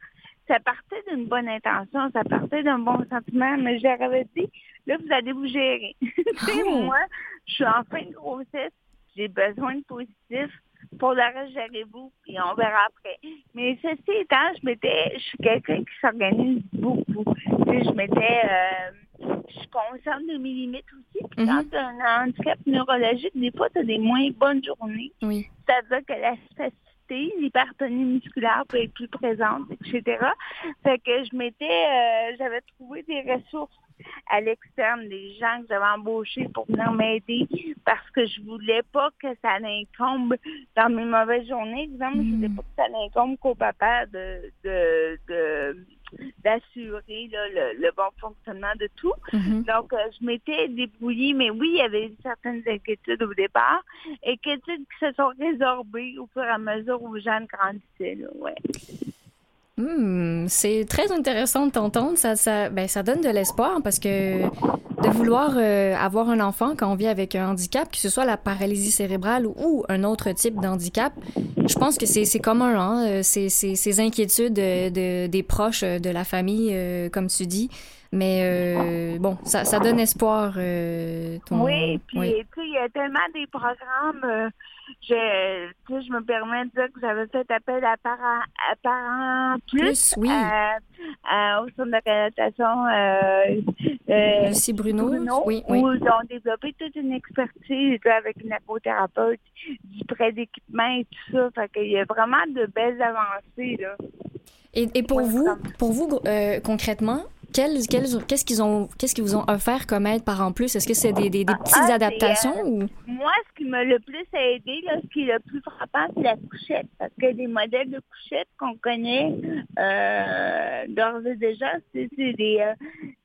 ça partait d'une bonne intention, ça partait d'un bon sentiment, mais je leur avais dit, là, vous allez vous gérer. Tu sais, Oh. moi, je suis en fin de grossesse, j'ai besoin de positif. Pour le reste, gérez-vous, puis on verra après. Mais ceci étant, je m'étais, je suis quelqu'un qui s'organise beaucoup. Je m'étais, euh, je suis consciente de mes limites aussi. Puis quand Mhm. tu as un handicap neurologique, des fois, tu as des moins bonnes journées. Oui. C'est-à-dire que la spasticité, l'hypertonie musculaire peut être plus présente, etc. Fait que je m'étais, euh, j'avais trouvé des ressources à l'externe, des gens que j'avais embauchés pour venir m'aider parce que je voulais pas que ça l'incombe dans mes mauvaises journées. Exemple, je voulais pas que ça l'incombe qu'au papa de, de, de d'assurer le, le bon fonctionnement de tout. Mhm. Donc, euh, je m'étais débrouillée, mais oui, il y avait certaines inquiétudes au départ, inquiétudes qui se sont résorbées au fur et à mesure où Jeanne grandissait. Là, ouais. Hmm, c'est très intéressant de t'entendre. Ça, ça, ben, ça donne de l'espoir parce que de vouloir euh, avoir un enfant quand on vit avec un handicap, que ce soit la paralysie cérébrale ou un autre type d'handicap, je pense que c'est c'est commun, hein, euh, ces, ces, inquiétudes de, de- des proches, euh, de la famille, euh, comme tu dis. Mais euh, bon, ça, ça donne espoir. euh, ton- Oui, puis oui. tu sais, il y a tellement des programmes. Euh, je, je me permets de dire que j'avais fait appel à Parents, à parents Plus, Plus, oui. à- à- au centre de réadaptation euh, euh, Lucie Bruno, Bruno, oui, oui. où ils ont développé toute une expertise avec une apothérapeute, du prêt d'équipement et tout ça. Fait qu'il y a vraiment de belles avancées, là. Et, et pour Ouais, vous, pour vous euh, concrètement, qu'est-ce qu'ils ont, qu'est-ce qu'ils vous ont offert comme aide par en plus? Est-ce que c'est des, des, des petites Ah, adaptations euh, ou? Moi, ce qui m'a le plus aidé, là, ce qui est le plus frappant, c'est la couchette. Parce que les modèles de couchettes qu'on connaît euh, d'ores et déjà, c'est c'est des, euh,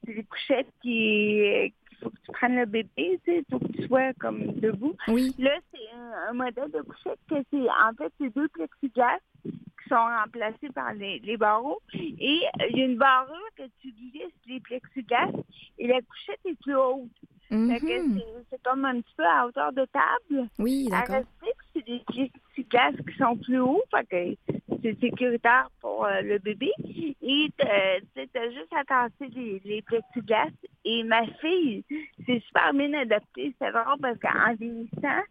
des couchettes qui faut que tu prennes le bébé, tu sais, faut que tu sois comme debout. Oui. Là, c'est un, un modèle de couchette que c'est en fait c'est deux plexiglas qui sont remplacés par les, les barreaux. Et euh, il y a une barreau que tu glisses les plexiglas et la couchette est plus haute. Mhm. c'est- comme un petit peu à hauteur de table. Oui, À d'accord. c'est des plexiglas qui sont plus hauts, fait que c'est sécuritaire pour euh, le bébé. Et euh, tu as juste à tasser les, les plexiglas. Et ma fille, c'est super bien adapté. C'est drôle parce qu'en vieillissant,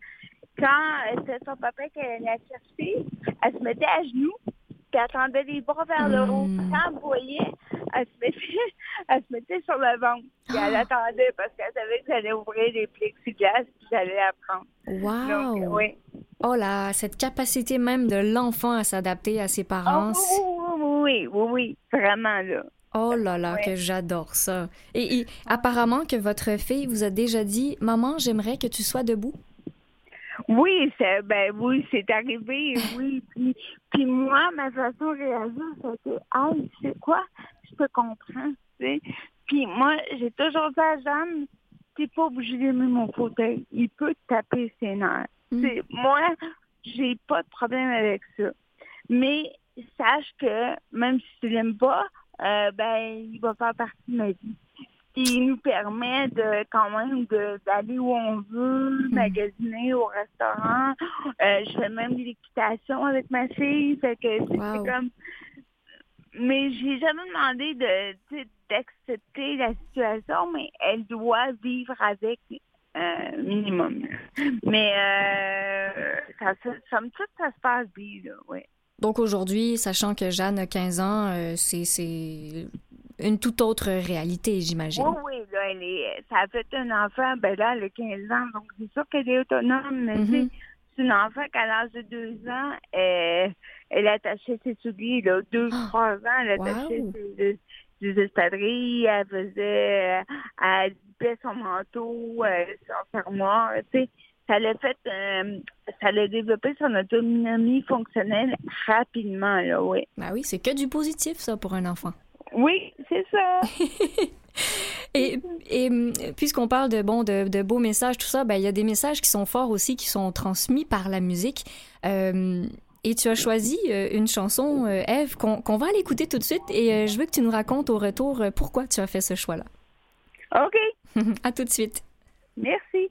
quand euh, c'était son papa qui allait la chercher, elle se mettait à genoux, puis elle tendait les bras vers le haut. Mm. Quand elle voyait, elle se mettait, elle se mettait sur le ventre. Puis elle Ah. attendait parce qu'elle savait que j'allais ouvrir les plexiglas puis j'allais la prendre. Donc, Wow. oui. Oh là, cette capacité même de l'enfant à s'adapter à ses Ah, parents. oui, c'est- oui, oui, oui, oui, vraiment là. Oh là là, que j'adore ça. Et, et apparemment que votre fille vous a déjà dit, maman, j'aimerais que tu sois debout. Oui, c'est ben oui, c'est arrivé, oui. Puis, puis moi, ma façon de réagir, c'était Ah, tu sais quoi? Je te comprends, tu sais. Puis moi, j'ai toujours dit à Jeanne, t'es pas obligé d'aimer mon fauteuil. Il peut taper ses nerfs. Mm. Moi, j'ai pas de problème avec ça. Mais sache que même si tu l'aimes pas, euh, ben, il va faire partie de ma vie. Il nous permet de quand même d'aller où on veut, magasiner au restaurant. Euh, je fais même de l'équitation avec ma fille. Fait que c'est comme. Mais j'ai jamais demandé de d'accepter la situation, mais elle doit vivre avec un minimum. Mais euh, ça, ça, me tout ça se passe bien, là, oui. Donc aujourd'hui, sachant que Jeanne a 15 ans, euh, c'est une toute autre réalité, j'imagine. Oui, oui, là, elle est, ça a fait un enfant, ben là, elle a 15 ans, donc c'est sûr qu'elle est autonome, mais mm-hmm. c'est une enfant qu'à l'âge de 2 ans, elle, elle attachait ses souliers, là, 2 ah! trois ans, elle attachait ses, ses, espadrilles, elle faisait, elle son manteau, euh, son fermoir, tu sais ça l'a fait, euh, ça l'a développé son autonomie fonctionnelle rapidement, là, oui. Ben oui, c'est que du positif, ça, pour un enfant. Oui, c'est ça. et, et puisqu'on parle de, bon, de, beaux messages, tout ça, ben, il y a des messages qui sont forts aussi, qui sont transmis par la musique. Euh, et tu as choisi euh, une chanson, Eve, qu'on va aller écouter tout de suite. Et je veux que tu nous racontes au retour pourquoi tu as fait ce choix-là. OK. à tout de suite. Merci.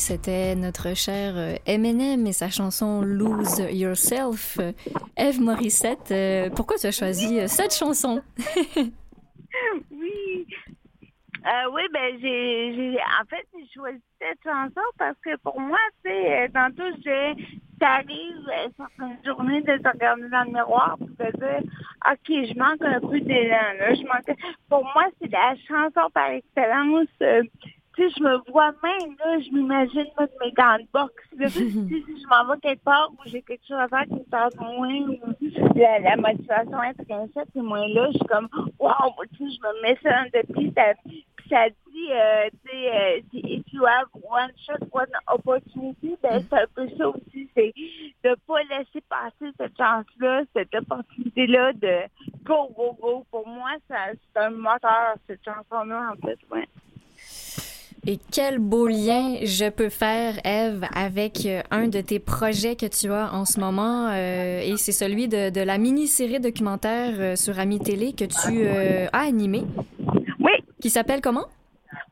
c'était notre cher euh, Eminem et sa chanson Lose Yourself. Eve Morissette, euh, pourquoi tu as choisi euh, cette chanson? oui. oui, ben j'ai, en fait j'ai choisi cette chanson parce que pour moi, tu sais, tantôt j'ai t'arrives certaines journées de te regarder dans le miroir pour te dire OK, je manque un peu d'élan. Je manque pour moi, c'est la chanson par excellence tu sais, je me vois même, là, je m'imagine mettre mes gants de boxe, là. tu sais, si je m'en vais quelque part où j'ai quelque chose à faire qui me tente moins, ou la, la motivation intrinsèque c'est moins là, je suis comme, wow, tu sais, je me mets ça dans le pied, ça, puis ça dit, euh, tu sais, euh, if you have one shot, one opportunity, ben, c'est un peu ça aussi, c'est de pas laisser passer cette chance-là, cette opportunité-là de go, go, go. Pour moi, ça, c'est un moteur, cette chanson-là, en fait, ouais. Et quel beau lien je peux faire, Eve, avec euh, un de tes projets que tu as en ce moment, euh, et c'est celui de, de la mini-série documentaire euh, sur Ami Télé que tu as animé. Oui. Qui s'appelle comment?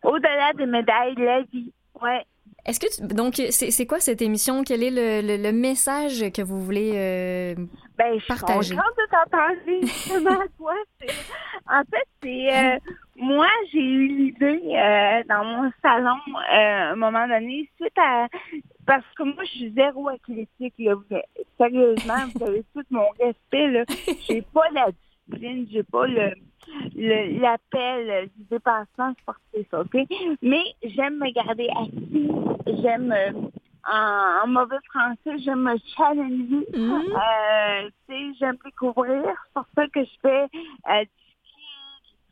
Au-delà des médailles, la vie. Ouais. Est-ce que tu, donc c'est quoi cette émission? Quel est le, le, message que vous voulez euh, ben, partager Je suis de t'entendre En fait, c'est moi, j'ai eu l'idée euh, dans mon salon euh, à un moment donné, suite à parce que moi, je suis zéro athlétique. Là. Sérieusement, vous avez tout mon respect. Là. J'ai pas la discipline, j'ai pas le l'appel du dépassement sportif, OK? Mais j'aime me garder active, j'aime euh, en, mauvais français, j'aime me challenger. Mm-hmm. euh, j'aime découvrir. C'est pour ça que je fais euh,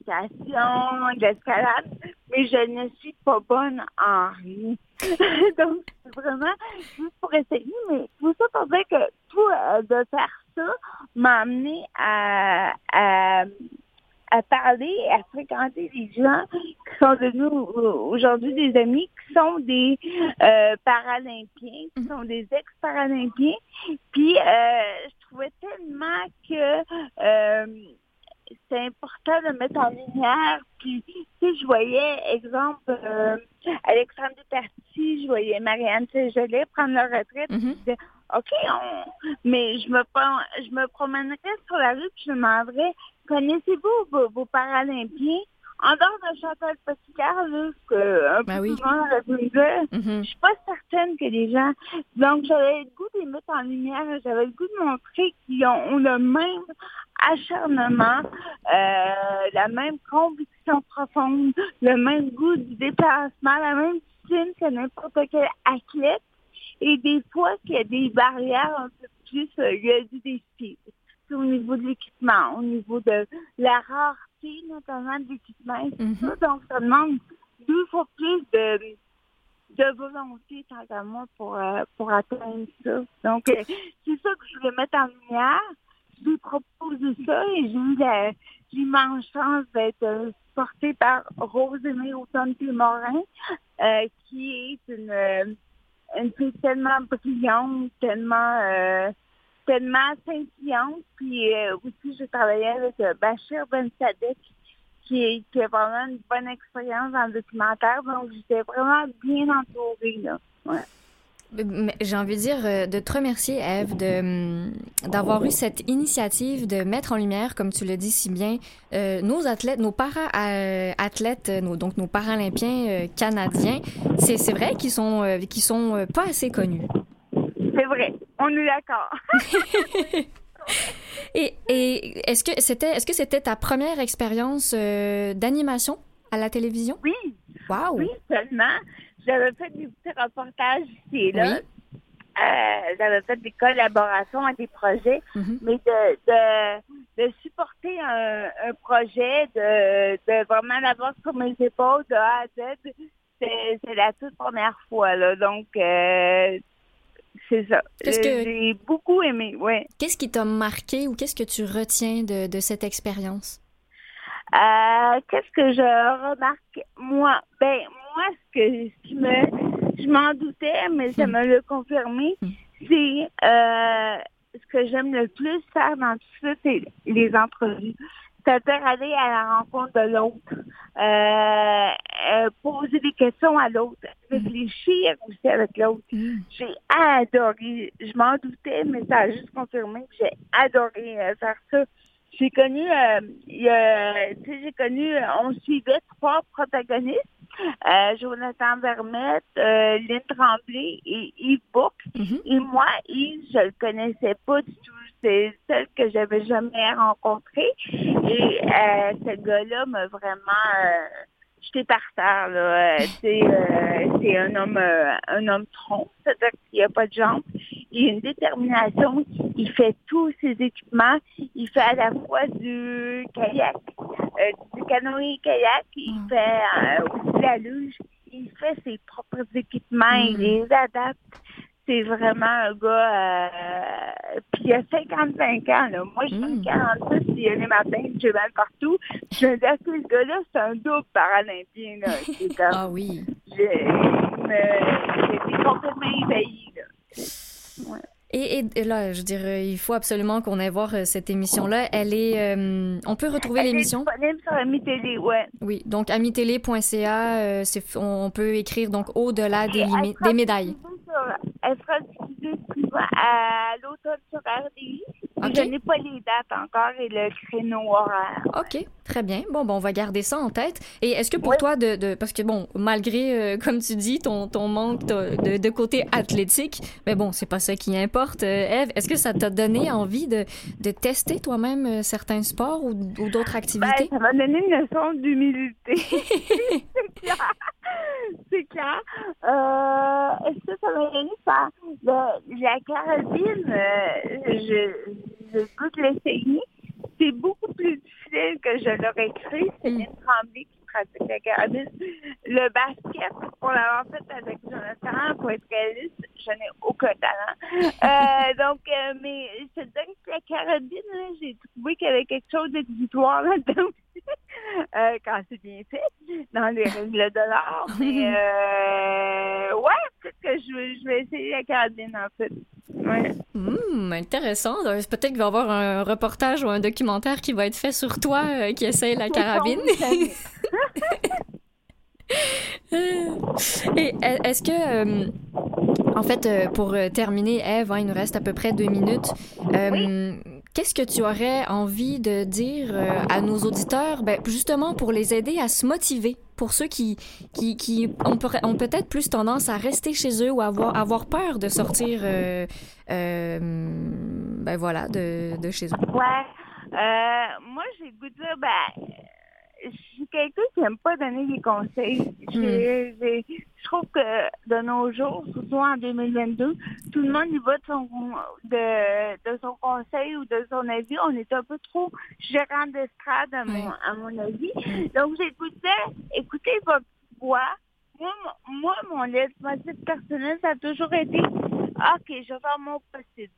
de l'escalade, mais je ne suis pas bonne en rien. Donc, c'est vraiment juste pour essayer, mais tout ça pour dire que tout euh, de faire ça m'a amené à, à, parler, à fréquenter des gens qui sont devenus aujourd'hui des amis, qui sont des euh, paralympiens, qui sont des ex-paralympiens. Puis, euh, je trouvais tellement que c'est important de mettre en lumière. Puis, tu sais, je voyais, exemple, euh, Alexandre Duparty, je voyais Marianne Saint-Gelais prendre leur retraite. Mm-hmm. je disais, OK, on... mais je me, je me promènerais sur la rue puis je demanderais, connaissez-vous vos, vos Paralympiens? En dehors de Chantal Petitcard, là, que un ben peu souvent aurait pu me dire, mm-hmm. je suis pas certaine que les gens... Donc, j'avais le goût de les mettre en lumière, j'avais le goût de montrer qu'ils ont, le même acharnement, euh, la même conviction profonde, le même goût du déplacement, la même discipline que n'importe quel athlète. Et des fois, qu'il y a des barrières un peu plus, euh, il y a du défi. Au niveau de l'équipement, au niveau de la notamment de l'équipement, mm-hmm. Donc, ça demande deux fois plus de, de volonté, tant qu'à moi, pour, euh, pour atteindre ça. Donc, c'est ça que je voulais mettre en lumière je lui proposé ça et j'ai eu l'immense chance d'être euh, portée par Rose Aimée Automne Morin, euh, qui est une, euh, une fille tellement brillante, tellement euh, tellement scintillante. Puis aussi, j'ai travaillé avec Bachir Ben Sadek, qui, qui a vraiment une bonne expérience dans le documentaire. Donc, j'étais vraiment bien entourée. Là. Ouais. J'ai envie de dire euh, de te remercier, Eve, de, hum, d'avoir eu cette initiative de mettre en lumière, comme tu le dis si bien, euh, nos athlètes, nos para-athlètes, nos, donc nos paralympiens euh, canadiens. C'est, c'est vrai qu'ils sont, qu'ils sont pas assez connus. C'est vrai, on est d'accord. et, et est-ce que c'était, est-ce que c'était ta première expérience d'animation à la télévision? Oui. Wow. Oui, seulement. J'avais fait des petits reportages ici et là. Euh, j'avais fait des collaborations à des projets, mm-hmm. mais de, de, de supporter un, un projet, de, de vraiment l'avoir sur mes épaules de A à Z, c'est la toute première fois. Là. Donc, euh, c'est ça. J'ai beaucoup aimé, oui. Qu'est-ce qui t'a marqué ou qu'est-ce que tu retiens de, de cette expérience? Euh, qu'est-ce que je remarque? Moi, ben, moi, ce que qui me, je m'en doutais, mais ça me l'a confirmé, c'est euh, ce que j'aime le plus faire dans tout ça, c'est les entrevues. C'est-à-dire aller à la rencontre de l'autre, euh, euh, poser des questions à l'autre, réfléchir aussi avec l'autre. Mm. J'ai adoré. Je m'en doutais, mais ça a juste confirmé que j'ai adoré euh, faire ça. J'ai connu, euh, j'ai connu, on suivait trois protagonistes, euh, Jonathan Vermette, euh, Lynn Tremblay et Yves Bourque. Mhm. Et moi, Yves, je le connaissais pas du tout. C'est celle que j'avais jamais rencontré. Et euh, ce gars-là m'a vraiment euh, jeté par terre. Là. C'est, un homme un homme tronc, c'est-à-dire qu'il n'a pas de jambes. Il a une détermination. Il fait tous ses équipements. Il fait à la fois du kayak, euh, du canoë-kayak. Il Mm. fait euh, aussi la luge. Il fait ses propres équipements. Il Mm. les adapte c'est vraiment un gars. Euh, puis il a 55 ans. Là. Moi, je suis Mm. 46, puis il y a les matins, j'ai mal partout. Je me dis, que ce gars-là, c'est un double paralympien. Là? Comme, Ah oui. j'ai complètement éveillée. Là. Ouais. Et, là, je dirais, il faut absolument qu'on aille voir euh, cette émission-là. Elle est. euh, on peut retrouver l'émission? disponible sur ouais. Oui, donc amitélé.ca, euh, on peut écrire donc au-delà des, des médailles. sur- elle sera diffusée à l'automne sur RDI. Je n'ai pas les dates encore et le créneau horaire. OK, très bien. Bon, bon, on va garder ça en tête. Et est-ce que pour Oui. toi, de, de- parce que bon, malgré, euh, comme tu dis, ton, ton manque de, de- de côté athlétique, mais bon, c'est pas ça qui importe, euh, Eve, est-ce que ça t'a donné envie de, de tester toi-même euh, certains sports ou, ou d'autres Ben, activités? ça m'a donné une leçon d'humilité. c'est clair. C'est clair. Euh, Est-ce que ça m'a donné ça? Le- la carabine, euh, je, je peux te l'essayer. C'est beaucoup plus difficile que je l'aurais cru. C'est Mm. Lynn Tremblay qui pratique la carabine. Le basket, pour l'avoir fait avec Jonathan, pour être réaliste, je n'ai aucun talent. Euh, donc, euh, mais je te donne que la carabine, j'ai trouvé qu'il y avait quelque chose d'exutoire là-dedans euh, quand c'est bien fait, dans les règles de l'art. Mais, ouais, peut-être que je je vais essayer la carabine, en fait. Ouais. Hmm, intéressant. Euh, Peut-être qu'il va y avoir un reportage ou un documentaire qui va être fait sur toi euh, qui essaye la carabine. Et e- est-ce que, euh, en fait, euh, pour euh, terminer, Eve, hein, il nous reste à peu près deux minutes. Euh, Qu'est-ce que tu aurais envie de dire euh, à nos auditeurs, ben, justement pour les aider à se motiver, pour ceux qui, qui, qui ont, ont peut-être plus tendance à rester chez eux ou avoir, avoir peur de sortir, euh, euh, ben voilà, de, de chez eux. Ouais. Euh, moi, j'ai goût de dire, ben, je suis quelqu'un qui n'aime pas donner des conseils. J'ai- Je trouve que de nos jours, surtout en 2022, tout le monde y va de son, de, de son conseil ou de son avis. On est un peu trop gérant d'estrade, à mon, Ouais. à mon avis. Donc, dire, écoutez votre voix. Moi, mon- moi, mon leitmotiv personnel, ça a toujours été, OK, je vais faire mon possible.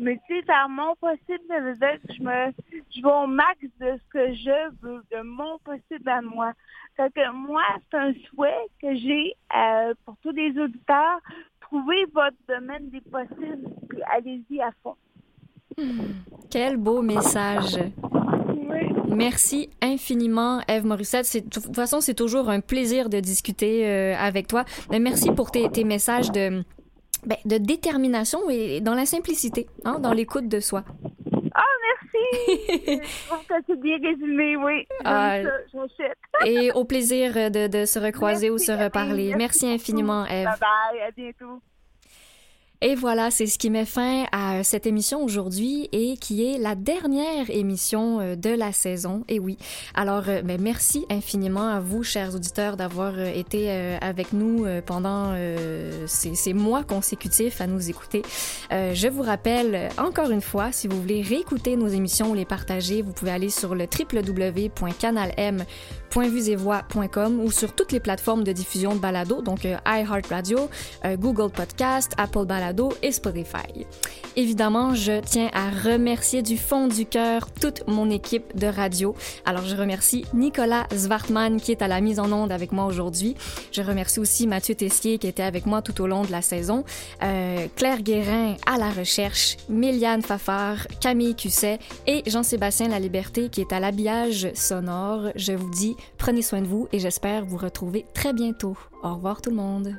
Mais tu sais, faire mon possible, ça veut dire que je me je vais au max de ce que je veux, de mon possible à moi. Fait que moi, c'est un souhait que j'ai euh, pour tous les auditeurs. Trouvez votre domaine des possibles, puis allez-y à fond. Quel beau message. Merci infiniment, Eve Morissette. De toute façon, c'est toujours un plaisir de discuter euh, avec toi. Mais merci pour tes, tes messages de, ben, de détermination et dans la simplicité, hein, dans l'écoute de soi. Ah, merci! c'est bien résumé, oui. Ah. Et au plaisir de, de se recroiser ou Merci, se reparler. Camille. Merci infiniment, Eve. Bye bye, à bientôt. Et voilà, c'est ce qui met fin à cette émission aujourd'hui et qui est la dernière émission euh, de la saison. Et oui, alors euh, ben, merci infiniment à vous, chers auditeurs, d'avoir euh, été avec nous pendant ces, ces mois consécutifs à nous écouter. Je vous rappelle encore une fois, si vous voulez réécouter nos émissions ou les partager, vous pouvez aller sur le www.canalm.vusevoix.com ou sur toutes les plateformes de diffusion de balado, donc euh, iHeartRadio, euh, Google Podcast, Apple Balado Balado et Spotify. Évidemment, je tiens à remercier du fond du cœur toute mon équipe de radio. Alors, je remercie Nicolas Zwartman qui est à la mise en onde avec moi aujourd'hui. Je remercie aussi Mathieu Tessier qui était avec moi tout au long de la saison, euh, Claire Guérin à la recherche, Méliane Fafard, Camille Cusset et Jean-Sébastien La Liberté qui est à l'habillage sonore. Je vous dis, prenez soin de vous et j'espère vous retrouver très bientôt. Au revoir tout le monde.